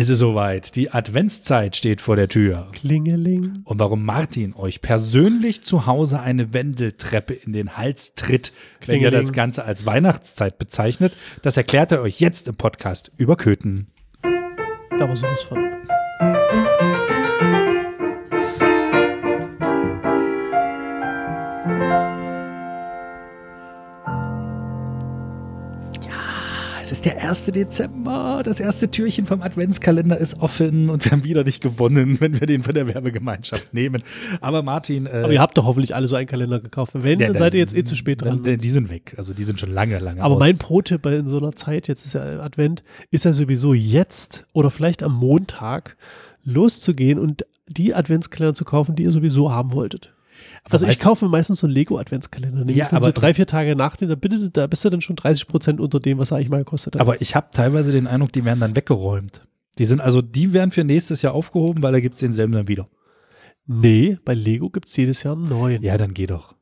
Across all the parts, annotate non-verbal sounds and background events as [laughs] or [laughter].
Es ist soweit. Die Adventszeit steht vor der Tür. Klingeling. Und warum Martin euch persönlich zu Hause eine Wendeltreppe in den Hals tritt, wenn ihr Klingeling. das Ganze als Weihnachtszeit bezeichnet, das erklärt er euch jetzt im Podcast über Köthen. Aber sowas von. Ist der 1. Dezember. Das erste Türchen vom Adventskalender ist offen und wir haben wieder nicht gewonnen, wenn wir den von der Werbegemeinschaft nehmen. Aber Martin. Äh, Aber ihr habt doch hoffentlich alle so einen Kalender gekauft. Wenn, der- dann seid ihr jetzt eh zu spät dran. Die sind weg. Also die sind schon lange, lange Aber aus. mein Pro-Tipp in so einer Zeit, jetzt ist ja Advent, ist ja sowieso jetzt oder vielleicht am Montag loszugehen und die Adventskalender zu kaufen, die ihr sowieso haben wolltet. Aber Also ich kaufe meistens so einen Lego-Adventskalender. Nehme Ja, ich dann aber- so drei, vier Tage nach dem, da, bitte, da bist du dann schon 30 Prozent unter dem, was er eigentlich mal gekostet hat. Aber ich habe teilweise den Eindruck, die werden dann weggeräumt. Die sind also, die werden für nächstes Jahr aufgehoben, weil da gibt es denselben dann wieder. nee, bei Lego gibt es jedes Jahr einen neuen. Ja, dann geh doch.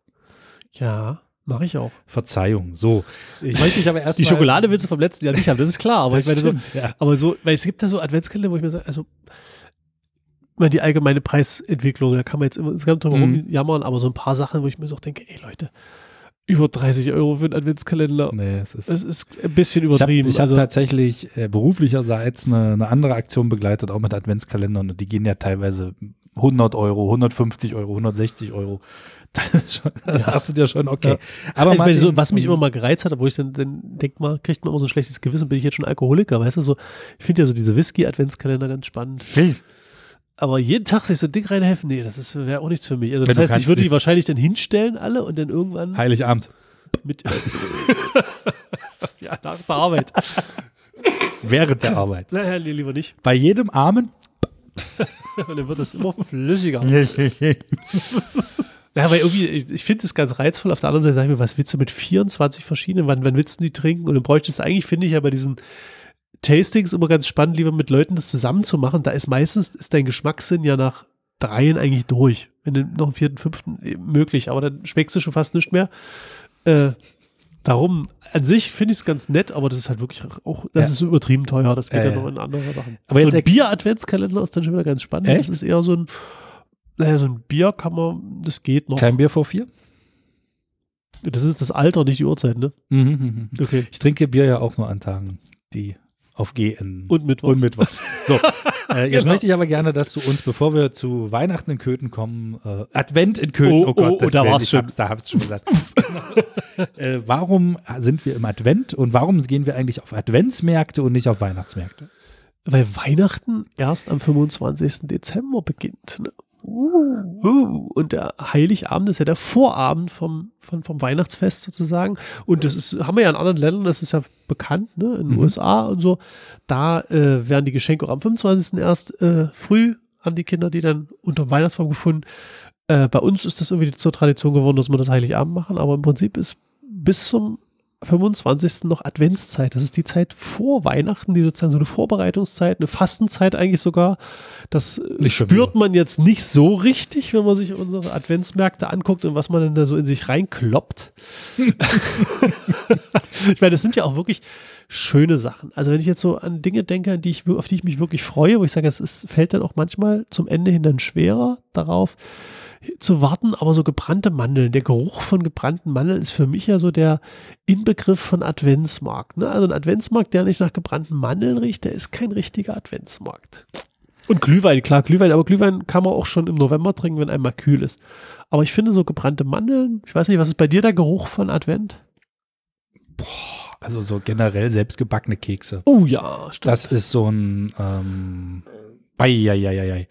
Ja, mache ich auch. Verzeihung. So. Ich möchte dich aber erst Die Schokolade willst du vom letzten Jahr nicht haben, das ist klar. Aber Das ich meine so, stimmt, ja. aber so, weil es gibt da so Adventskalender, wo ich mir sage, also meine, die allgemeine Preisentwicklung, da kann man jetzt immer insgesamt drum Mhm. rumjammern, aber so ein paar Sachen, wo ich mir so denke, ey Leute, über 30 Euro für einen Adventskalender, Nee, es ist. das ist ein bisschen ich habe übertrieben. ich hab also, tatsächlich äh, beruflicherseits eine, eine andere Aktion begleitet, auch mit Adventskalendern. Und die gehen ja teilweise 100 Euro, 150 Euro, 160 Euro. [laughs] Das, schon, das Ja. hast du dir schon okay. Ja. Aber ich meine, so, was mich immer mal gereizt hat, wo ich dann, dann denke mal, kriegt man immer so ein schlechtes Gewissen, bin ich jetzt schon Alkoholiker, weißt du, so, ich finde ja so diese Whisky-Adventskalender ganz spannend. Aber jeden Tag sich so dick reinhelfen, nee, das wäre auch nichts für mich. Also Ja, das du heißt, ich würde die wahrscheinlich dann hinstellen alle und dann irgendwann Heiligabend. mit [laughs] ja, nach der Arbeit. Während der Arbeit. Naja, nee, lieber nicht. Bei jedem Armen. [laughs] Und dann wird das immer flüssiger. [laughs] Ja, weil irgendwie, ich, ich finde das ganz reizvoll. Auf der anderen Seite sage ich mir, was willst du mit 24 verschiedenen? Wann, wann willst du die trinken? Und dann bräuchtest du eigentlich, finde ich, ja bei Tastings immer ganz spannend, lieber mit Leuten das zusammen zu machen. Da ist meistens, ist dein Geschmackssinn ja nach dreien eigentlich durch. Wenn du noch einen vierten, fünften eh, möglich, aber dann schmeckst du schon fast nicht mehr. Äh, darum, an sich finde ich es ganz nett, aber das ist halt wirklich auch, das Ja. ist so übertrieben teuer. Das geht Äh, ja noch in andere Sachen. aber jetzt so ein Bier-Adventskalender ist dann schon wieder ganz spannend. Echt? Das ist eher so ein, naja, so ein Bier kann man, das geht noch. Kein Bier vor vier? Das ist das Alter, nicht die Uhrzeit, ne? Mhm. Okay. Ich trinke Bier ja auch nur an Tagen, die auf G enden. Und Mittwochs. Und Mittwoch. So, [laughs] äh, jetzt Genau. möchte ich aber gerne, dass du uns, bevor wir zu Weihnachten in Köthen kommen, äh, Advent in Köthen, Oh, oh, Gott, oh, das da war's ich schon. hab's, da hab's schon gesagt. [laughs] äh, warum sind wir im Advent und warum gehen wir eigentlich auf Adventsmärkte und nicht auf Weihnachtsmärkte? Weil Weihnachten erst am 25. Dezember beginnt. Ne? Uh, und der Heiligabend ist ja der Vorabend vom, vom, vom Weihnachtsfest sozusagen. Und das ist, haben wir ja in anderen Ländern, das ist ja bekannt, ne? in den Mhm. USA und so. Da äh, werden die Geschenke auch am 25. erst äh, früh, haben die Kinder die dann unter dem Weihnachtsbaum gefunden. Äh, bei uns ist das irgendwie zur Tradition geworden, dass wir das Heiligabend machen, aber im Prinzip ist bis zum 25. noch Adventszeit. Das ist die Zeit vor Weihnachten, die sozusagen so eine Vorbereitungszeit, eine Fastenzeit eigentlich sogar. Das äh, spürt man jetzt nicht so richtig, wenn man sich unsere Adventsmärkte anguckt und was man denn da so in sich reinkloppt. [laughs] ich meine, das sind ja auch wirklich schöne Sachen. Also wenn ich jetzt so an Dinge denke, an die ich, auf die ich mich wirklich freue, wo ich sage, es ist, fällt dann auch manchmal zum Ende hin dann schwerer darauf zu warten, aber so gebrannte Mandeln, der Geruch von gebrannten Mandeln ist für mich ja so der Inbegriff von Adventsmarkt. Ne? Also ein Adventsmarkt, der nicht nach gebrannten Mandeln riecht, der ist kein richtiger Adventsmarkt. Und Glühwein, klar, Glühwein, aber Glühwein kann man auch schon im November trinken, wenn einmal kühl ist. Aber ich finde so gebrannte Mandeln, ich weiß nicht, was ist bei dir der Geruch von Advent? Also so generell selbstgebackene Kekse. Oh ja, stimmt. Das ist so ein ähm, Eieieiei.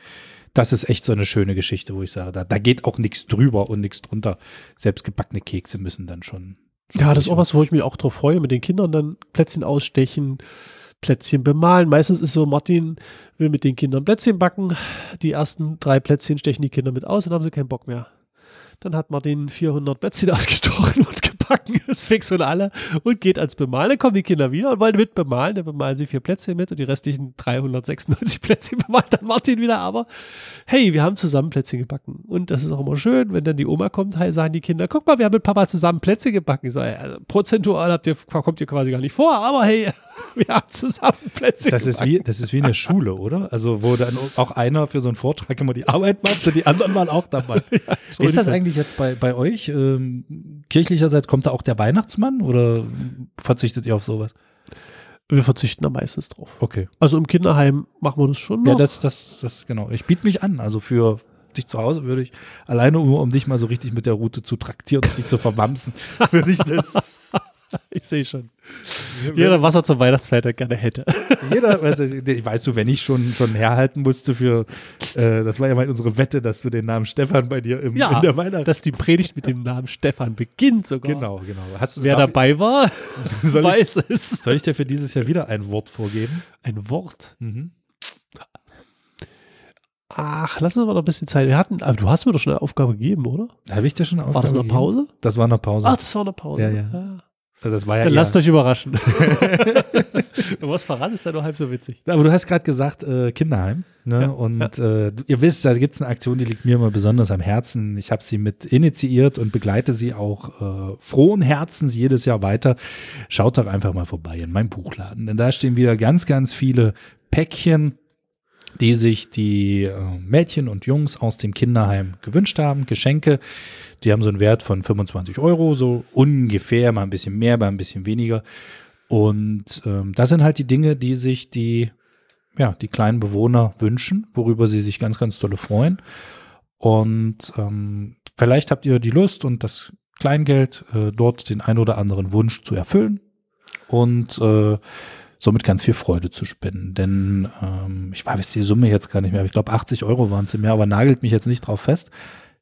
Das ist echt so eine schöne Geschichte, wo ich sage, da, da geht auch nichts drüber und nichts drunter. Selbstgebackene Kekse müssen dann schon. Ja, das ist auch was, wo ich mich auch drauf freue, mit den Kindern dann Plätzchen ausstechen, Plätzchen bemalen. Meistens ist so, Martin will mit den Kindern Plätzchen backen. Die ersten drei Plätzchen stechen die Kinder mit aus, dann haben sie keinen Bock mehr. Dann hat Martin 400 Plätzchen [laughs] ausgestochen und gebacken, ist [laughs] fix und alle und geht ans Bemalen. Dann kommen die Kinder wieder und wollen mit bemalen. Dann bemalen sie vier Plätzchen mit und die restlichen 396 [laughs] Plätzchen bemalt dann Martin wieder. Aber hey, wir haben zusammen Plätzchen gebacken. Und das ist auch immer schön, wenn dann die Oma kommt, sagen die Kinder, guck mal, wir haben mit Papa zusammen Plätzchen gebacken. Ich so, ja, also prozentual habt ihr, kommt ihr quasi gar nicht vor, aber hey, [laughs] Wir haben zusammen Plätzchen Das ist, wie, das ist wie in der Schule, oder? Also, wo dann auch einer für so einen Vortrag immer die Arbeit macht und die anderen waren auch dabei. [laughs] So wie ist das eigentlich jetzt bei, bei euch? Ähm, kirchlicherseits kommt da auch der Weihnachtsmann oder verzichtet ihr auf sowas? Wir verzichten da meistens drauf. Okay. Also im Kinderheim machen wir das schon noch. Ja, das, das, das, genau. Ich biete mich an. Also für dich zu Hause würde ich alleine nur, um dich mal so richtig mit der Route zu traktieren und dich zu verwamsen, [laughs] würde ich das. [laughs] ich sehe schon. Jeder, was er zum Weihnachtsfeiertag gerne hätte. [laughs] Jeder, also, ich weißt du, wenn ich schon, schon herhalten musste für, äh, das war ja mal unsere Wette, dass du den Namen Stefan bei dir im, Ja, in der Weihnachts... dass die Predigt mit dem Namen Stefan beginnt sogar. Genau, genau. Hast du, Wer dabei war, [laughs] soll, ich, weiß es. soll ich dir für dieses Jahr wieder ein Wort vorgeben? Ein Wort. Mhm. Ach, lass uns mal noch ein bisschen Zeit. Wir hatten, aber du hast mir doch schon eine Aufgabe gegeben, oder? Habe ich dir schon War das eine Aufgabe Pause? Das war eine Pause. Ach, das war eine Pause. Ja, ja. Also das war ja Dann eher- lasst euch überraschen. [laughs] Was verraten ist ja nur halb so witzig. Aber du hast gerade gesagt, äh, Kinderheim. Ne? Ja, und Äh, du- ihr wisst, da gibt es eine Aktion, die liegt mir immer besonders am Herzen. Ich habe sie mit initiiert und begleite sie auch äh, frohen Herzens jedes Jahr weiter. Schaut doch einfach mal vorbei in meinem Buchladen. Denn da stehen wieder ganz, ganz viele Päckchen, die sich die äh, Mädchen und Jungs aus dem Kinderheim gewünscht haben. Geschenke, die haben so einen Wert von 25 Euro, so ungefähr, mal ein bisschen mehr, mal ein bisschen weniger. Und ähm, das sind halt die Dinge, die sich die, ja, die kleinen Bewohner wünschen, worüber sie sich ganz, ganz tolle freuen. Und ähm, vielleicht habt ihr die Lust und das Kleingeld, äh, dort den ein oder anderen Wunsch zu erfüllen und äh, somit ganz viel Freude zu spenden. Denn ähm, ich weiß die Summe jetzt gar nicht mehr, ich glaube 80 Euro waren es im Jahr, aber nagelt mich jetzt nicht drauf fest.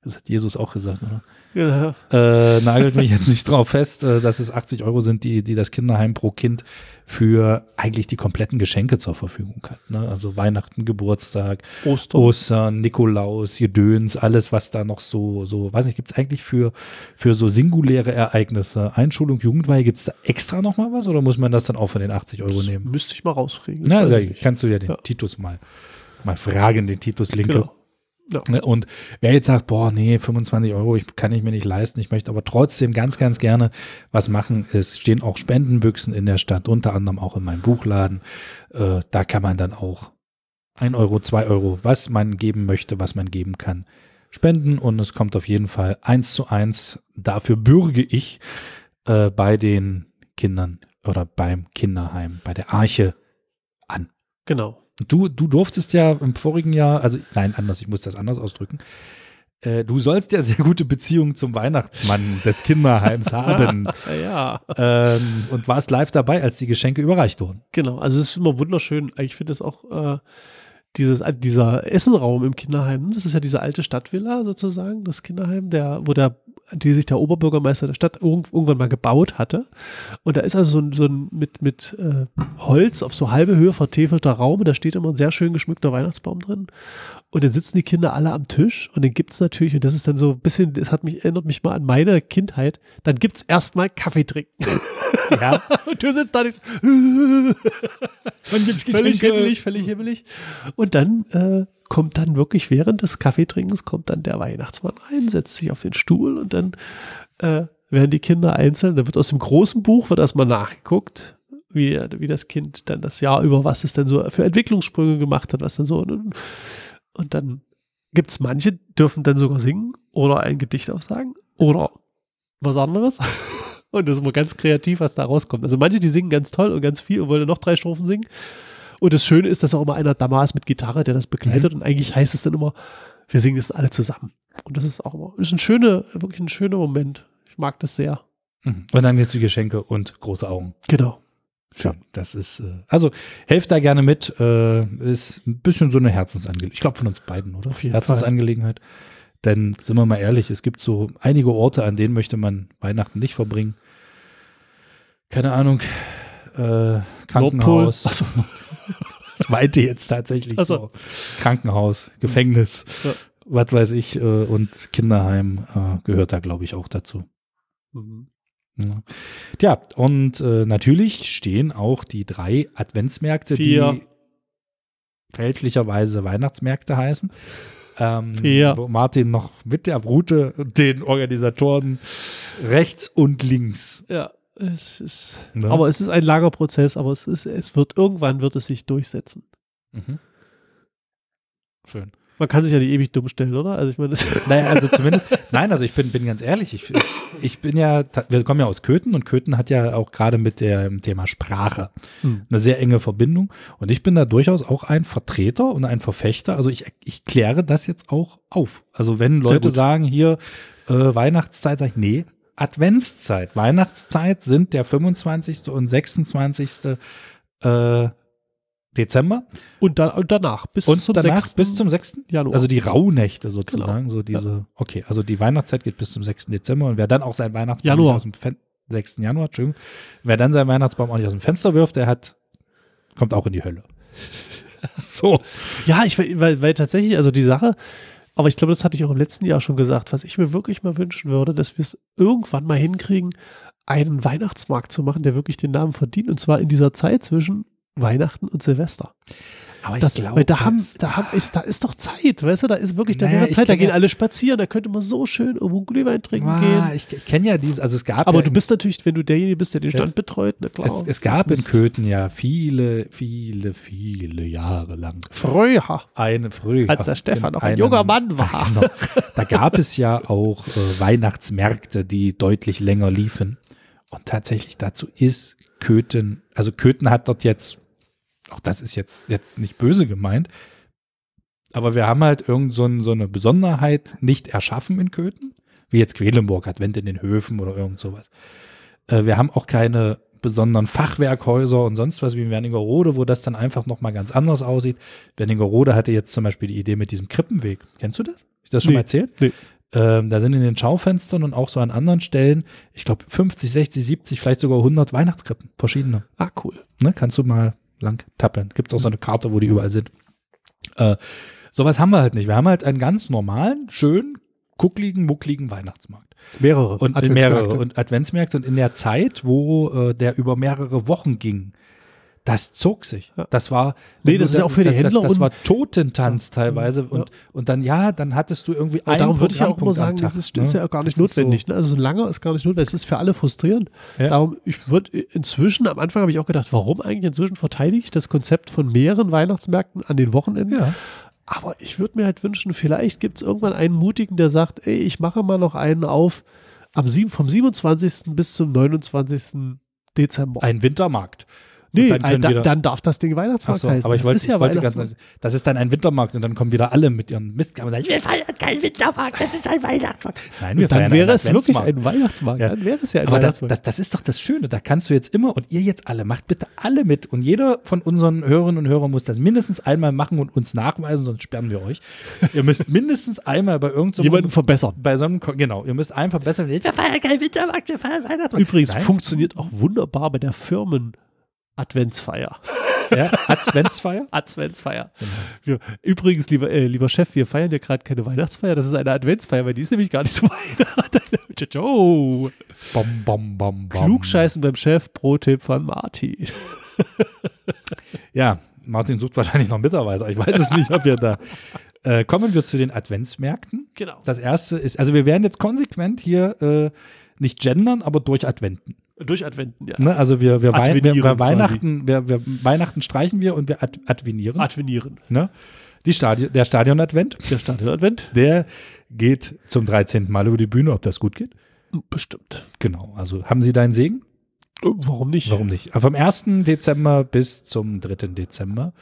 Das hat Jesus auch gesagt, oder? Ja. äh, nagelt mich jetzt nicht drauf fest, äh, dass es 80 Euro sind, die, die das Kinderheim pro Kind für eigentlich die kompletten Geschenke zur Verfügung hat. Ne? Also Weihnachten, Geburtstag, Ostern. Ostern, Nikolaus, Gedöns, alles, was da noch so, so, weiß nicht, gibt es eigentlich für, für so singuläre Ereignisse, Einschulung, Jugendweihe, gibt es da extra noch mal was oder muss man das dann auch von den 80 Euro Das nehmen? Müsste ich mal rauskriegen. Na, nicht. kannst du ja den Ja. Titus mal, mal fragen, den Titus Linke. Genau. Ja. Ne, Und wer jetzt sagt, boah, nee, 25 Euro, ich, kann ich mir nicht leisten, ich möchte aber trotzdem ganz, ganz gerne was machen. Es stehen auch Spendenbüchsen in der Stadt, unter anderem auch in meinem Buchladen. Äh, da kann man dann auch ein Euro, zwei Euro, was man geben möchte, was man geben kann, spenden. Und es kommt auf jeden Fall eins zu eins. Dafür bürge ich äh, bei den Kindern oder beim Kinderheim, bei der Arche an. Genau. Du, du durftest ja im vorigen Jahr, also nein, anders, ich muss das anders ausdrücken. Äh, du sollst ja sehr gute Beziehungen zum Weihnachtsmann des Kinderheims [laughs] haben ja. ähm, und warst live dabei, als die Geschenke überreicht wurden. Genau, also es ist immer wunderschön. Ich finde es auch, äh, dieses, äh, dieser Essenraum im Kinderheim, ne, das ist ja diese alte Stadtvilla sozusagen, das Kinderheim, der, wo der, die sich der Oberbürgermeister der Stadt irgend, irgendwann mal gebaut hatte. Und da ist also so ein, so ein mit, mit äh, Holz auf so halbe Höhe vertäfelter Raum und da steht immer ein sehr schön geschmückter Weihnachtsbaum drin. Und dann sitzen die Kinder alle am Tisch und dann gibt's natürlich, und das ist dann so ein bisschen, das hat mich, erinnert mich mal an meine Kindheit, dann gibt's erstmal Kaffee trinken. [laughs] Ja, [laughs] Und du sitzt da nicht so, [laughs] völlig himmelig, völlig himmelig. Und dann äh, kommt dann wirklich während des Kaffeetrinkens kommt dann der Weihnachtsmann rein, setzt sich auf den Stuhl und dann äh, werden die Kinder einzeln. Da wird aus dem großen Buch wird erstmal nachgeguckt, wie, wie das Kind dann das Jahr über, was es denn so für Entwicklungssprünge gemacht hat, was dann so. Und, und dann gibt es manche, dürfen dann sogar singen oder ein Gedicht aufsagen oder was anderes. [laughs] Und das ist immer ganz kreativ, was da rauskommt. Also manche, die singen ganz toll und ganz viel und wollen noch drei Strophen singen. Und das Schöne ist, dass auch immer einer da ist mit Gitarre, der das begleitet. Und eigentlich heißt es dann immer, wir singen es alle zusammen. Und das ist auch immer, ist ein schöner, wirklich ein schöner Moment. Ich mag das sehr. Mhm. Und dann jetzt die Geschenke und große Augen. Genau. Schön. Das ist, äh, also helft da gerne mit. Äh, ist ein bisschen so eine Herzensangelegenheit. Ich glaube von uns beiden, oder? Herzensangelegenheit. Denn sind wir mal ehrlich, es gibt so einige Orte, an denen möchte man Weihnachten nicht verbringen. Keine Ahnung. Äh, Krankenhaus. Achso, [laughs] Ich meinte jetzt tatsächlich Ach so. Krankenhaus, Gefängnis, Ja. was weiß ich, äh, und Kinderheim äh, gehört da, glaube ich, auch dazu. Mhm. Ja. Tja, und äh, natürlich stehen auch die drei Adventsmärkte, Vier. die fälschlicherweise Weihnachtsmärkte heißen. Ähm. Wo Martin noch mit der Route den Organisatoren rechts und links Ja. Es ist, Ne? aber es ist ein langer Prozess, aber es ist, es wird, irgendwann wird es sich durchsetzen. Mhm. Schön. Man kann sich ja nicht ewig dumm stellen, oder? Also ich meine, Naja, also [laughs] zumindest, nein, also ich bin, bin ganz ehrlich, ich, ich bin ja, wir kommen ja aus Köthen und Köthen hat ja auch gerade mit dem Thema Sprache Hm. eine sehr enge Verbindung und ich bin da durchaus auch ein Vertreter und ein Verfechter, also ich, ich kläre das jetzt auch auf. Also wenn Leute sagen, hier äh, Weihnachtszeit, sage ich, nee, Adventszeit. Weihnachtszeit sind der 25. und 26. Äh, Dezember und, dann, und danach bis und zum danach 6. bis zum 6. Januar. Also die Rauhnächte sozusagen, Genau. so diese, okay, also die Weihnachtszeit geht bis zum 6. Dezember und wer dann auch sein Weihnachtsbaum Januar. aus dem Fen 6. Januar, Entschuldigung, wer dann seinen Weihnachtsbaum auch nicht aus dem Fenster wirft, der hat, kommt auch in die Hölle. [laughs] so. Ja, ich, weil, weil tatsächlich, also die Sache, aber ich glaube, das hatte ich auch im letzten Jahr schon gesagt, was ich mir wirklich mal wünschen würde, dass wir es irgendwann mal hinkriegen, einen Weihnachtsmarkt zu machen, der wirklich den Namen verdient, und zwar in dieser Zeit zwischen Weihnachten und Silvester. Aber Das, weil da haben, da haben, ist, da ist doch Zeit, weißt du, da ist wirklich, da Naja, wäre ich Zeit, da gehen ja- alle spazieren, da könnte man so schön irgendwo einen Glühwein trinken ah, gehen. ich, ich kenne ja diese, also es gab Aber ja du bist natürlich, wenn du derjenige bist, der den. Stand betreut, na klar. es, es gab in. Köthen ja viele, viele, viele Jahre lang Früher, eine früher. als der Stefan noch ein junger Mann war. [laughs] Genau. Da gab es ja auch äh, Weihnachtsmärkte, die deutlich länger liefen. Und tatsächlich dazu ist Köthen, also Köthen hat dort jetzt, auch das ist jetzt, jetzt nicht böse gemeint, aber wir haben halt irgend so, ein, so eine Besonderheit nicht erschaffen in Köthen, wie jetzt Quedlinburg, Advent in den Höfen oder irgend sowas. Äh, wir haben auch keine besonderen Fachwerkhäuser und sonst was wie in Wernigerode, wo das dann einfach nochmal ganz anders aussieht. Wernigerode hatte jetzt zum Beispiel die Idee mit diesem Krippenweg. Kennst du das? Hab ich das schon Nee. mal erzählt? Nee. Ähm, da sind in den Schaufenstern und auch so an anderen Stellen, ich glaube 50, 60, 70, vielleicht sogar 100 Weihnachtskrippen, verschiedene. Ah, cool. Ne? Kannst du mal lang tappeln. Gibt es auch so eine Karte, wo die überall sind. Äh, sowas haben wir halt nicht. Wir haben halt einen ganz normalen, schönen, kuckligen, muckligen Weihnachtsmarkt. Mehrere. Und Adventsmärkte. mehrere und Adventsmärkte und in der Zeit, wo äh, der über mehrere Wochen ging, das zog sich. Ja. Das war Nee, das ist ja auch für die Händler Das, das und- war Totentanz Ja. teilweise Ja. und und dann ja, dann hattest du irgendwie Und ein darum würde ich ja auch immer sagen, das Tag, ist, ne? ist ja auch gar nicht ist notwendig. Ne? Also so ein langer ist gar nicht notwendig. Es ist für alle frustrierend. Ja. Darum, ich würde inzwischen, am Anfang habe ich auch gedacht, warum eigentlich inzwischen verteidige ich das Konzept von mehreren Weihnachtsmärkten an den Wochenenden? So. Ja. Aber ich würde mir halt wünschen, vielleicht gibt es irgendwann einen Mutigen, der sagt, ey, ich mache mal noch einen auf am sieben, vom 27. bis zum 29. Dezember. Ein Wintermarkt. Nee, dann können da, wieder- dann darf das Ding Ach Weihnachtsmarkt so, heißen. aber ich Das wollte, ist ja ich wollte ganz, das ist dann ein Wintermarkt und dann kommen wieder alle mit ihren Mistgaben und sagen, wir feiern keinen Wintermarkt, das ist ein Weihnachtsmarkt. Nein, wir dann wäre einen es wirklich ein Weihnachtsmarkt. Ja. Dann wäre es ja ein Aber das, Weihnachtsmarkt. das, das ist doch das Schöne. Da kannst du jetzt immer und ihr jetzt alle, macht bitte alle mit. Und jeder von unseren Hörerinnen und Hörern muss das mindestens einmal machen und uns nachweisen, sonst sperren wir euch. ihr müsst mindestens einmal bei irgendeinem Jemanden verbessern. bei so einem, genau, ihr müsst einfach besser, wir feiern keinen Wintermarkt, wir feiern Weihnachtsmarkt. Übrigens Nein, funktioniert auch wunderbar bei der Firmen-Adventsfeier. ja, Adventsfeier. [laughs] Adventsfeier. Wir, übrigens, lieber, äh, lieber Chef, wir feiern ja gerade keine Weihnachtsfeier, das ist eine Adventsfeier, weil die ist nämlich gar nicht so [laughs] Weihnachten. Oh, Bom, bom, bom, bom. Klugscheißen beim Chef, Pro-Tipp von Martin. Ja, Martin sucht wahrscheinlich noch Mitarbeiter. Ich weiß es nicht, ob wir da. Äh, kommen wir zu den Adventsmärkten. Genau. Das erste ist, also wir werden jetzt konsequent hier äh, nicht gendern, aber durch Adventen. Durch Adventen, ja. Ne? Also wir, wir, wei wir, wir. Weihnachten, wir, wir Weihnachten streichen wir und wir ad advenieren. Advenieren. ne? Die Stadion, der Stadion-Advent, Der Stadion-Advent? der geht zum 13. Mal über die Bühne, ob das gut geht. Bestimmt. Genau. Also haben Sie deinen Segen? Äh, Warum nicht? Warum nicht? Vom 1. Dezember bis zum 3. Dezember.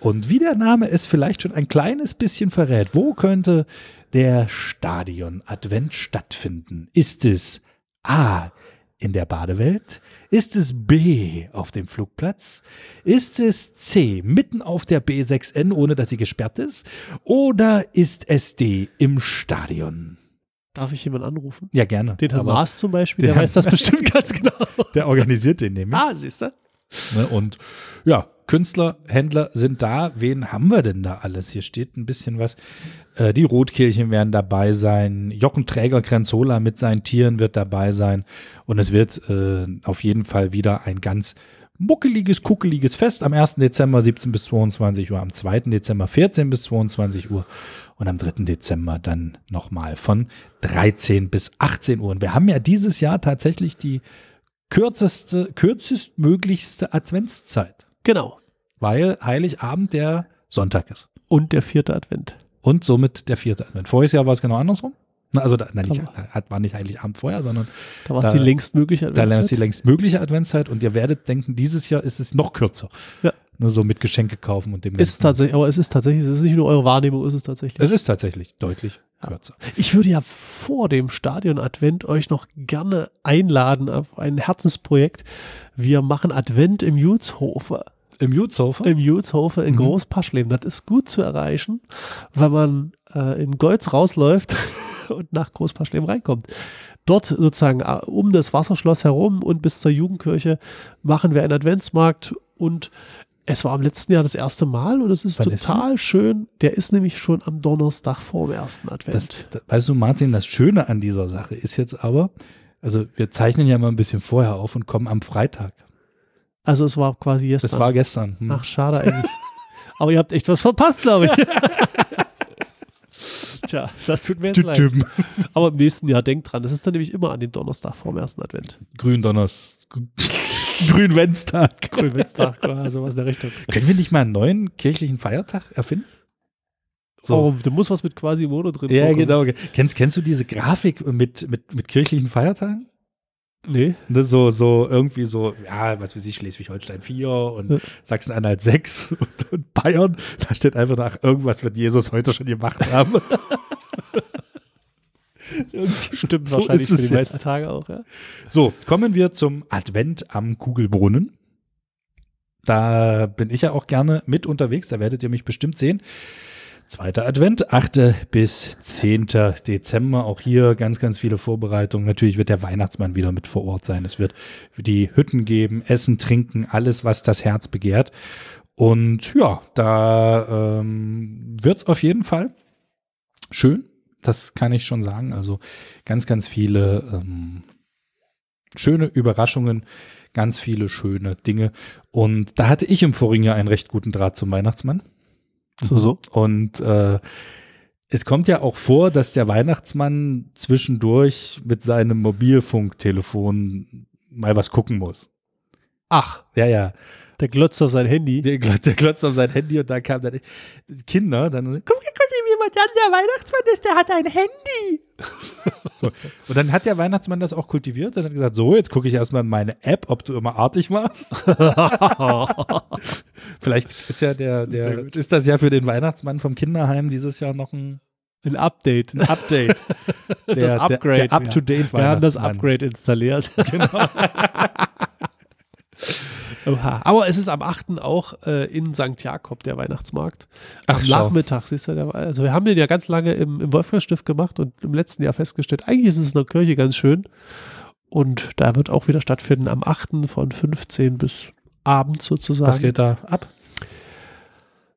Und wie der Name es vielleicht schon ein kleines bisschen verrät, wo könnte der Stadion-Advent stattfinden? Ist es A. in der Badewelt? Ist es B. auf dem Flugplatz? Ist es C. mitten auf der B6N, ohne dass sie gesperrt ist? Oder ist es D. im Stadion? Darf ich jemanden anrufen? Ja, gerne. Den Herrn Maas zum Beispiel, der den- weiß das bestimmt [laughs] ganz genau. Der organisiert den nämlich. ah, siehst du? Ne? Und ja, Künstler, Händler sind da. Wen haben wir denn da alles? Hier steht ein bisschen was. Äh, die Rotkirchen werden dabei sein. Jochen Träger Grenzola mit seinen Tieren wird dabei sein. Und es wird äh, auf jeden Fall wieder ein ganz muckeliges, kuckeliges Fest am 1. Dezember 17 bis 22 Uhr, am 2. Dezember 14 bis 22 Uhr und am 3. Dezember dann nochmal von 13 bis 18 Uhr. Und wir haben ja dieses Jahr tatsächlich die kürzeste, kürzestmöglichste Adventszeit, Genau. Weil Heiligabend der Sonntag ist. Und der vierte Advent. Und somit der vierte Advent. Voriges Jahr war es genau andersrum. Also, da, nein, nicht, hat, war nicht Heiligabend vorher, sondern Da war es Da- die längstmögliche da ist die Adventszeit. längst mögliche Adventszeit und ihr werdet denken, dieses Jahr ist es noch kürzer. Ja. Ne, so mit Geschenke kaufen und dem Ist Ganzen. tatsächlich, aber es ist tatsächlich, es ist nicht nur eure Wahrnehmung, es ist tatsächlich. Es ist tatsächlich deutlich Ja. kürzer. Ich würde ja vor dem Stadion-Advent euch noch gerne einladen auf ein Herzensprojekt. Wir machen Advent im Jutzhofe. Im Jutzhofer? Im Jutzhofe in Mhm. Großpaschleben. Das ist gut zu erreichen, weil man äh, in Golz rausläuft [laughs] und nach Großpaschleben reinkommt. Dort sozusagen äh, um das Wasserschloss herum und bis zur Jugendkirche machen wir einen Adventsmarkt und es war im letzten Jahr das erste Mal und es ist Wann ist total schön. Der ist nämlich schon am Donnerstag vor dem ersten Advent. Das, das, weißt du, Martin, das Schöne an dieser Sache ist jetzt aber, also wir zeichnen ja mal ein bisschen vorher auf und kommen am Freitag. Also es war quasi Das gestern. war gestern. Hm. Ach, schade eigentlich. Aber ihr habt echt was verpasst, glaube ich. [laughs] Tja, das tut mir jetzt leid. Aber im nächsten Jahr denkt dran, das ist dann nämlich immer an dem Donnerstag vor dem ersten Advent. Gründonners. Grünwenztag [laughs] oder sowas in der Richtung. Können wir nicht mal einen neuen kirchlichen Feiertag erfinden? So. Oh, da muss was mit quasi Mono drin ja, vorkommen. genau. Kennst, kennst du diese Grafik mit, mit, mit kirchlichen Feiertagen? Nee. Ne, so, so irgendwie so, ja, was weiß ich, Schleswig-Holstein 4 und Ja. Sachsen-Anhalt 6 [laughs] und, und Bayern. Da steht einfach nach, irgendwas wird Jesus heute schon gemacht haben. [laughs] Stimmt So wahrscheinlich für die ja. meisten Tage auch, ja. So, kommen wir zum Advent am Kugelbrunnen. Da bin ich ja auch gerne mit unterwegs, da werdet ihr mich bestimmt sehen. Zweiter Advent, 8. bis 10. Dezember. Auch hier ganz, ganz viele Vorbereitungen. Natürlich wird der Weihnachtsmann wieder mit vor Ort sein. Es wird die Hütten geben, Essen, Trinken, alles, was das Herz begehrt. Und ja, da ähm, wird es auf jeden Fall schön. Das kann ich schon sagen. Also ganz, ganz viele ähm, schöne Überraschungen, ganz viele schöne Dinge. Und da hatte ich im vorigen Jahr einen recht guten Draht zum Weihnachtsmann. So, so. Und äh, es kommt ja auch vor, dass der Weihnachtsmann zwischendurch mit seinem Mobilfunktelefon mal was gucken muss. Ach, Ja, ja. der glotzt auf sein Handy. Der, glotzt- der glotzt auf sein Handy und da kam dann Kinder, dann guck, guck jemand an, der Weihnachtsmann ist, der hat ein Handy. [laughs] so. Und dann hat der Weihnachtsmann das auch kultiviert und hat gesagt, so, jetzt gucke ich erstmal in meine App, ob du immer artig machst. [laughs] Vielleicht ist ja der, der ist das ja für den Weihnachtsmann vom Kinderheim dieses Jahr noch ein, Ein Update. ein Update. [laughs] Der, das Upgrade. Der, der up-to-date Wir haben das. Upgrade installiert. Genau. Oha. Aber es ist am 8. auch äh, in St. Jakob der Weihnachtsmarkt. Ach, am schau. Nachmittag, siehst du, der, also wir haben den ja ganz lange im, im Wolfgang-Stift gemacht und im letzten Jahr festgestellt, eigentlich ist es in der Kirche ganz schön. Und da wird auch wieder stattfinden am 8. von 15 bis abends sozusagen. Was geht da ab?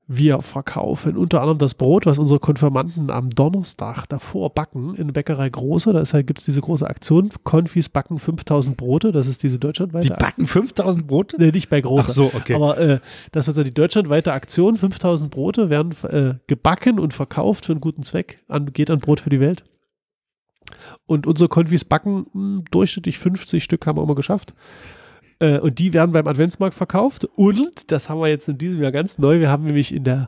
Wir verkaufen unter anderem das Brot, was unsere Konfirmanden am Donnerstag davor backen in der Bäckerei Große. Da gibt es diese große Aktion. Konfis backen 5000 Brote. Das ist diese deutschlandweite Die backen 5000 Brote? Nee, nicht bei Große. Ach so, okay. Aber äh, das ist also die deutschlandweite Aktion. 5000 Brote werden äh, gebacken und verkauft für einen guten Zweck. An, geht an Brot für die Welt. Und unsere Konfis backen mh, durchschnittlich 50 Stück haben wir immer geschafft. Äh, und die werden beim Adventsmarkt verkauft. Und, das haben wir jetzt in diesem Jahr ganz neu, wir haben nämlich in der,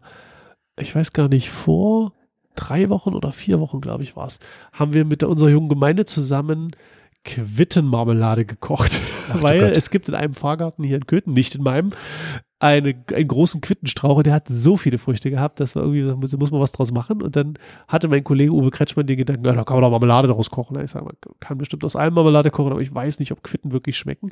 ich weiß gar nicht, vor drei Wochen oder vier Wochen, glaube ich, war es, haben wir mit unserer jungen Gemeinde zusammen Quittenmarmelade gekocht. Ach [laughs] Weil es gibt in einem Fahrgarten hier in Köthen, nicht in meinem, eine, einen großen Quittenstrauch und der hat so viele Früchte gehabt, dass wir irgendwie, da muss, muss man was draus machen. Und dann hatte mein Kollege Uwe Kretschmann den Gedanken, ja, da kann man doch Marmelade daraus kochen. Ich sage, man kann bestimmt aus allem Marmelade kochen, aber ich weiß nicht, ob Quitten wirklich schmecken.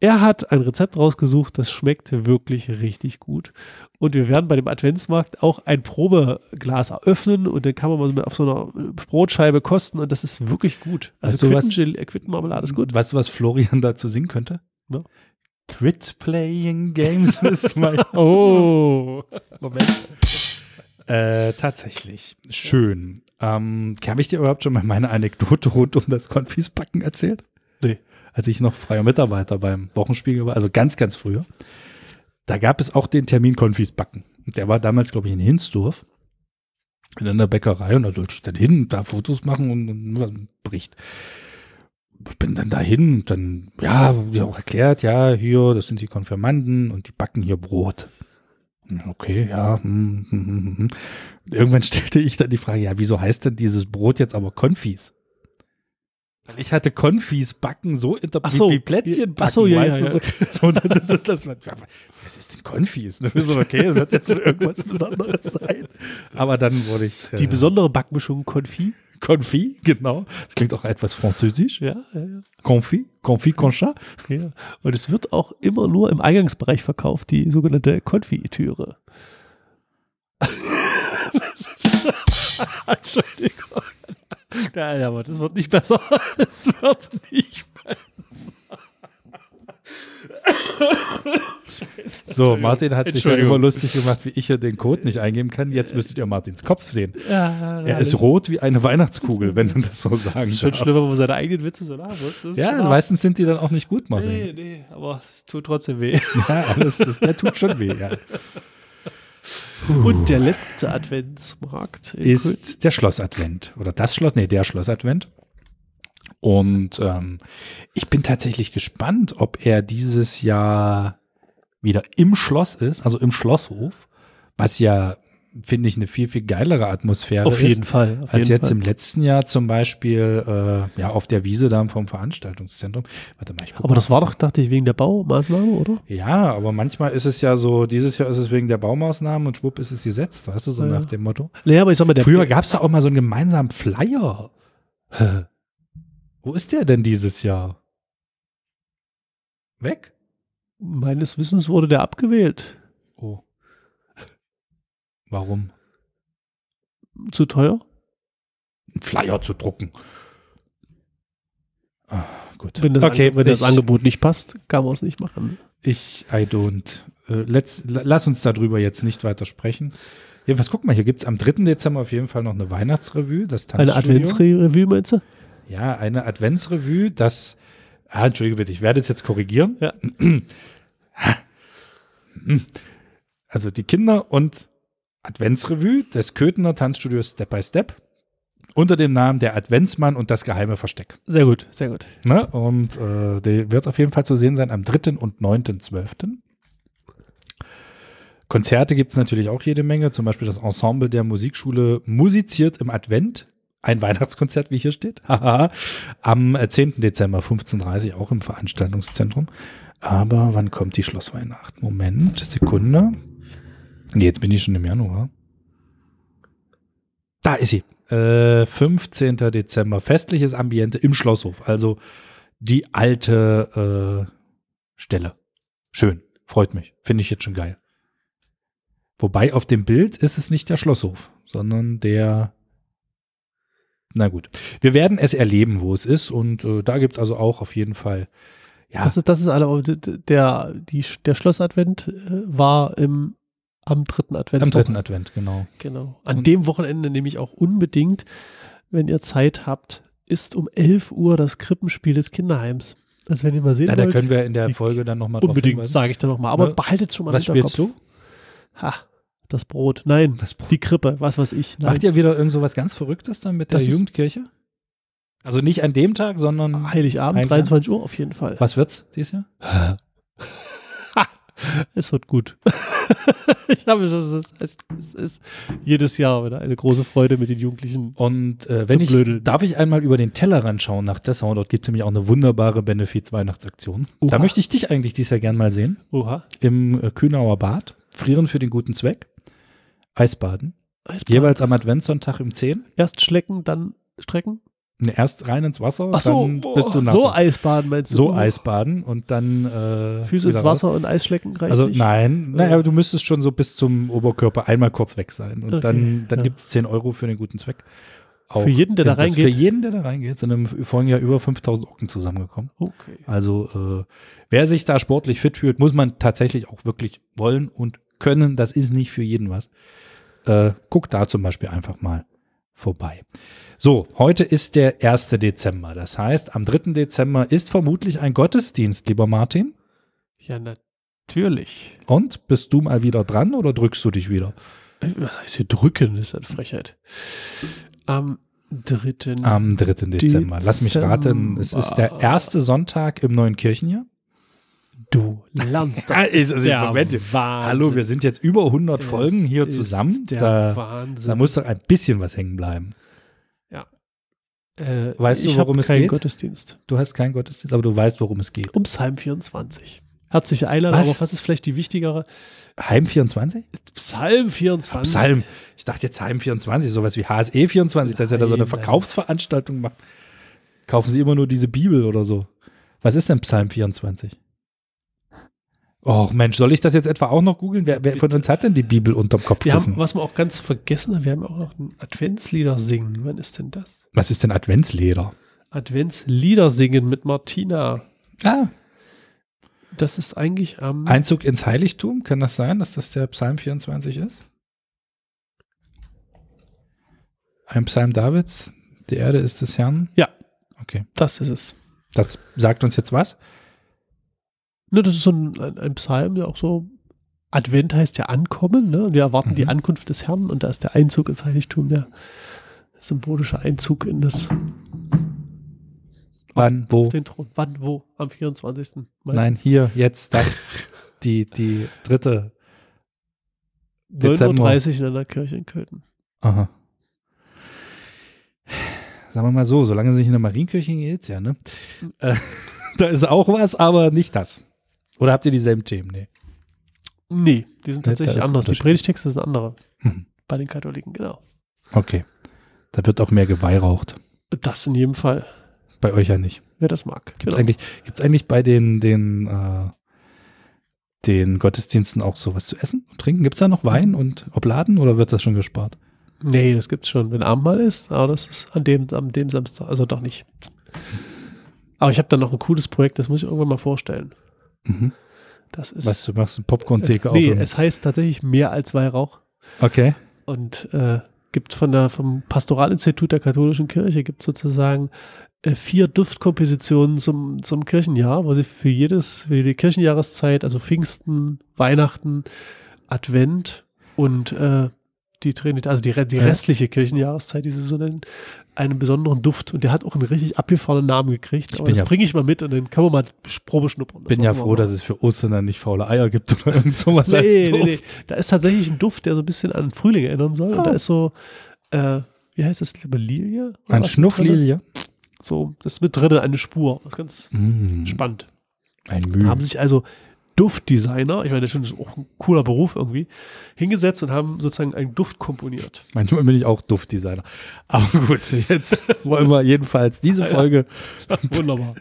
Er hat ein Rezept rausgesucht, das schmeckt wirklich richtig gut. Und wir werden bei dem Adventsmarkt auch ein Probeglas eröffnen und dann kann man mal auf so einer Brotscheibe kosten und das ist wirklich gut. Weißt Also du, was- Quittengelee- Quittenmarmelade ist gut. Weißt du, was Florian dazu singen könnte? No. Quit playing games with my [laughs] Oh. Moment. Äh, tatsächlich. Schön. Ähm, Habe ich dir überhaupt schon mal meine Anekdote rund um das Konfisbacken erzählt? Nee. Als ich noch freier Mitarbeiter beim Wochenspiegel war, also ganz, ganz früher, da gab es auch den Termin Konfisbacken. Und der war damals, glaube ich, in Hinsdorf. In einer Bäckerei und da sollte ich dann hin, da Fotos machen und, und einen Bericht. bin dann dahin, dann, ja, wie auch erklärt, ja, hier, das sind die Konfirmanden und die backen hier Brot. Okay, ja. Hm, hm, hm, hm. Irgendwann [laughs] stellte ich dann die Frage, ja, wieso heißt denn dieses Brot jetzt aber Konfis? Weil ich hatte Konfis backen so interpretiert so, wie Plätzchen backen, ach so, ja, weißt ja, du, so, [laughs] das, ist, das, was ist denn Konfis? Ne? So, okay, das wird jetzt irgendwas Besonderes sein. Aber dann wurde ich. Die besondere Backmischung Konfi. Konfi, genau. Das klingt auch etwas französisch. Ja, ja, ja. Konfi, Konfi Conchat. ja. Und es wird auch immer nur im Eingangsbereich verkauft, die sogenannte Konfitüre. [laughs] Entschuldigung. Ja, aber das wird nicht besser. [laughs] Es wird nicht besser. So, Martin hat sich ja Entschuldigung. immer lustig gemacht, wie ich hier den Code nicht eingeben kann. Jetzt müsstet ihr Martins Kopf sehen. Ja, Er ist rot wie eine Weihnachtskugel, wenn du das so sagen Das ist schon schlimmer, wenn man seine eigenen Witze so. Das ist Ja, schon hart. meistens sind die dann auch nicht gut, Martin. Nee, nee, aber es tut trotzdem weh. Ja, das, das, der tut schon weh. Ja. [laughs] Und der letzte Adventsmarkt Köln. Ist der Schlossadvent. Oder das Schloss, nee, der Schlossadvent. Und ähm, ich bin tatsächlich gespannt, ob er dieses Jahr wieder im Schloss ist, also im Schlosshof, was ja, finde ich, eine viel, viel geilere Atmosphäre Auf ist. jeden Fall. Auf als jeden jetzt Fall. im letzten Jahr zum Beispiel äh, ja auf der Wiese da vom Veranstaltungszentrum. Warte mal, ich Aber das war doch, dachte ich, wegen der Baumaßnahme, oder? Ja, aber manchmal ist es ja so, dieses Jahr ist es wegen der Baumaßnahmen und schwupp ist es gesetzt, weißt du, so Ja, ja. nach dem Motto. Nee, aber ich sag mal, der Früher gab es da auch mal so einen gemeinsamen Flyer. [laughs] Wo ist der denn dieses Jahr? Weg? meines Wissens wurde der abgewählt. Warum? Zu teuer? Einen Flyer zu drucken. Ah, gut. Wenn das, okay, Ange- wenn das ich- Angebot nicht passt, kann man es nicht machen. Ich, I don't. Äh, let's, la- lass uns darüber jetzt nicht weiter sprechen. Jedenfalls, guck mal, hier gibt es am 3. Dezember auf jeden Fall noch eine Weihnachtsrevue. Das Eine. Adventsrevue, meinst du? Ja, eine Adventsrevue, das. Ah, Entschuldige bitte, ich werde es jetzt korrigieren. Ja. [clears throat] Also die Kinder- und Adventsrevue des Köthener Tanzstudios Step by Step unter dem Namen Der Adventsmann und das geheime Versteck. Sehr gut, sehr gut. Ne? Und äh, der wird auf jeden Fall zu sehen sein am 3. und 9.12. Konzerte gibt es natürlich auch jede Menge, zum Beispiel das Ensemble der Musikschule musiziert im Advent. Ein Weihnachtskonzert, wie hier steht. [laughs] Haha. Am äh, 10. Dezember 15.30 Uhr auch im Veranstaltungszentrum. Aber wann kommt die Schlossweihnacht? Moment, Sekunde. Nee, jetzt bin ich schon im Januar. Da ist sie. Äh, 15. Dezember. Festliches Ambiente im Schlosshof. Also die alte äh, Stelle. Schön. Freut mich. Finde ich jetzt schon geil. Wobei auf dem Bild ist es nicht der Schlosshof, sondern der. Na gut. Wir werden es erleben, wo es ist. Und äh, da gibt es also auch auf jeden Fall. Ja, Das ist, das ist alle, der, die, der Schlossadvent äh, war im, am dritten Advent. am dritten Advent, genau. Genau. An Und- dem Wochenende nehme ich auch unbedingt, wenn ihr Zeit habt, ist um 11 Uhr das Krippenspiel des Kinderheims. Also wenn ihr mal sehen Ja, da wollt, können wir in der Folge dann nochmal unbedingt, sage ich dann nochmal. Aber Ne? behaltet schon mal Was spielst du? Ha, das Brot. Nein, Das Brot. die Krippe, was weiß ich. Nein. Macht ihr wieder irgend so was ganz Verrücktes dann mit der Das ist- Jugendkirche? Also nicht an dem Tag, sondern Heiligabend, Eigentlich- 23 Uhr auf jeden Fall. was wird's dieses Jahr? [laughs] Es wird gut. [laughs] ich habe schon, es ist, es, ist jedes Jahr wieder eine große Freude mit den Jugendlichen. Und äh, wenn ich, Blödeln. darf ich einmal über den Tellerrand schauen nach Dessau, dort gibt es nämlich auch eine wunderbare Benefiz-Weihnachtsaktion. Da möchte ich dich eigentlich dieses Jahr gern mal sehen. Oha. Im äh, Kühnauer Bad. Frieren für den guten Zweck. Eisbaden. Eisbahn. Jeweils am Adventssonntag im 10. Erst schlecken, dann strecken. Ne, Erst rein ins Wasser, Ach so, dann bist du nass. so Eisbaden meinst du? so. Eisbaden und dann äh, Füße ins Wasser und Eisschlecken reicht Also nicht. nein, Ja. naja, du müsstest schon so bis zum Oberkörper einmal kurz weg sein. Und Okay, dann, dann ja. gibt es 10 Euro für den guten Zweck. Auch Für jeden, der da reingeht? Für jeden, der da reingeht, sind im vorigen Jahr über 5000 Ocken zusammengekommen. Okay. Also äh, wer sich da sportlich fit fühlt, muss man tatsächlich auch wirklich wollen und können. Das ist nicht für jeden was. Äh, guck da zum Beispiel einfach mal vorbei. So, heute ist der 1. Dezember. Das heißt, am 3. Dezember ist vermutlich ein Gottesdienst, lieber Martin. Ja, natürlich. Und bist du mal wieder dran oder drückst du dich wieder? Was heißt hier drücken? Das ist eine Frechheit. Ähm, Dritten. Am 3. Dezember. Lass mich raten, es ist der Dezember. erste Sonntag im neuen Kirchenjahr. Du lernst [laughs] Ah, das. ist- also, der Moment. Wahnsinn. Hallo, wir sind jetzt über 100 Es Folgen hier zusammen. Der Da, Wahnsinn. da muss doch ein bisschen was hängen bleiben. äh, Weißt du, ich worum es keinen geht? Gottesdienst. Du hast keinen Gottesdienst, aber du weißt, worum es geht. Um Psalm 24. Herzliche Einladung, Was? aber was ist vielleicht die wichtigere? Heim 24? Psalm 24. Psalm. Ich dachte jetzt Heim 24, sowas wie HSE 24, dass er da so eine. Verkaufsveranstaltung macht. Kaufen Sie immer nur diese Bibel oder so. Was ist denn Psalm 24? Och Mensch, soll ich das jetzt etwa auch noch googeln? Wer, wer von uns hat denn die Bibel unterm Kopf? Wir haben, was wir auch ganz vergessen haben, wir haben auch noch ein Adventslieder singen. Wann ist denn das? Was ist denn Adventsleder? Adventslieder singen mit Martina. Ah, Das ist eigentlich am. Einzug ins Heiligtum, kann das sein, dass das der Psalm 24 ist? Ein Psalm Davids, die Erde ist des Herrn. Ja. Okay. das ist es. Das sagt uns jetzt was? Ne, das ist so ein, ein, ein Psalm, der auch so. Advent heißt ja Ankommen, ne? Wir erwarten Mhm. die Ankunft des Herrn und da ist der Einzug ins Heiligtum, der symbolische Einzug in das Wann, wo? auf den Thron. Wann, wo? Am 24. Nein, hier, jetzt, das. [laughs] Die, die dritte. Dezember. 39 in einer Kirche in Köthen. Aha. Sagen wir mal so, solange sie nicht in der Marienkirche geht, ja, ne? Äh, [laughs] da ist auch was, aber nicht das. Oder habt ihr dieselben Themen? Nee. Nee, die sind tatsächlich anders. Die. Predigtexte sind andere. Mhm. Bei den Katholiken, genau. Okay. Da wird auch mehr geweihraucht. Das in jedem Fall. Bei euch ja nicht. Wer das mag. Gibt es Genau. eigentlich, gibt's eigentlich bei den, den, äh, den Gottesdiensten auch sowas zu essen und trinken? Gibt es da noch Wein und Obladen oder wird das schon gespart? Nee, das gibt's schon, wenn Abendmahl ist, aber das ist an dem, an dem Samstag, also doch nicht. Aber ich habe da noch ein cooles Projekt, das muss ich irgendwann mal vorstellen. Mhm. Das ist. Was, du machst eine Popcorn-Theke nee, auf? es heißt tatsächlich mehr als Weihrauch Okay. und äh, gibt von der, vom Pastoralinstitut der katholischen Kirche gibt sozusagen äh, vier Duftkompositionen zum, zum Kirchenjahr, wo sie für jedes, für die Kirchenjahreszeit, also Pfingsten, Weihnachten, Advent und äh, die Trinität, also die, die Ja. restliche Kirchenjahreszeit, die sie so nennen, einen besonderen Duft. Und der hat auch einen richtig abgefahrenen Namen gekriegt. Ich Aber das ja- bringe ich mal mit und dann kann man mal Probe schnuppern. Das Bin ja froh, mal. dass es für Ostern dann nicht faule Eier gibt oder irgend sowas als Nee, nee, Duft. nee. Da ist tatsächlich ein Duft, der so ein bisschen an Frühling erinnern soll. Und Ah. da ist so, äh, wie heißt das, Lilie? Ein? Schnufflilie. So, das ist mit drin, eine Spur. Das ist ganz Mm, spannend. ein Mühe. Haben sich also Duftdesigner, ich meine, das ist schon auch ein cooler Beruf irgendwie, hingesetzt und haben sozusagen einen Duft komponiert. [laughs] Manchmal bin ich auch Duftdesigner. Aber gut, jetzt [laughs] wollen wir jedenfalls diese Ja. Folge. [laughs] Wunderbar.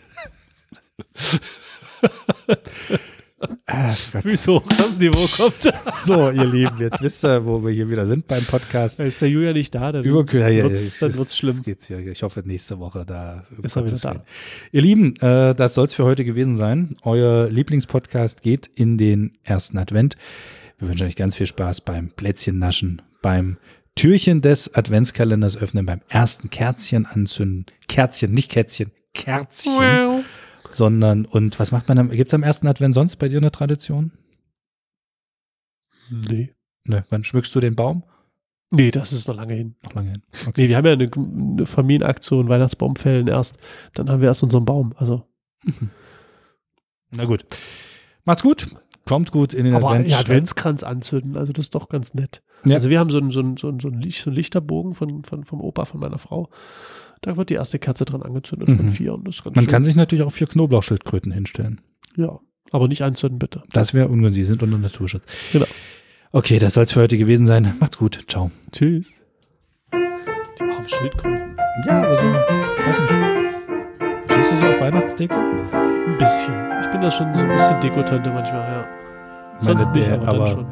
Gott. Wieso? Das Niveau kommt. [laughs] So, ihr Lieben, jetzt wisst ihr, wo wir hier wieder sind beim Podcast. Ist der Julia nicht da, dann Überkühl, ja, ja, wird's, ja, dann wird's schlimm. Geht's hier. Ich hoffe, nächste Woche da. Ist er wieder da. Ihr Lieben, äh, das soll es für heute gewesen sein. Euer Lieblingspodcast geht in den ersten Advent. Wir wünschen euch ganz viel Spaß beim Plätzchen naschen, beim Türchen des Adventskalenders öffnen, beim ersten Kerzchen anzünden. Kerzchen, nicht Kätzchen, Kerzchen. Sondern, und was macht man am, gibt's am ersten Advent sonst bei dir eine Tradition? Nee. Ne, wann schmückst du den Baum? Nee, das ist noch lange hin. Noch lange hin. Nee, wir haben ja eine, eine Familienaktion, Weihnachtsbaumfällen erst. Dann haben wir erst unseren Baum. Also, Na gut. Macht's gut. Kommt gut in den aber Advent. ja, Adventskranz anzünden, also das ist doch ganz nett. Ja. Also wir haben so einen, so einen, so einen, so einen Lichterbogen von, von, vom Opa von meiner Frau. Da wird die erste Kerze dran angezündet von Mhm. vier. Und das ist ganz Man schön. kann sich natürlich auch vier Knoblauchschildkröten hinstellen. Ja, aber nicht anzünden, bitte. Das wäre ungünstig. Sie sind unter Naturschutz. Genau. Okay, das soll es für heute gewesen sein. Macht's gut. Ciao. Tschüss. Die armen Schildkröten. Ja, aber so, weiß nicht. Stehst du so auf Weihnachtsdeko? Ein bisschen. Ich bin da schon so ein bisschen Dekotante manchmal, ja. Meine Sonst nicht, Bär, aber, dann aber schon.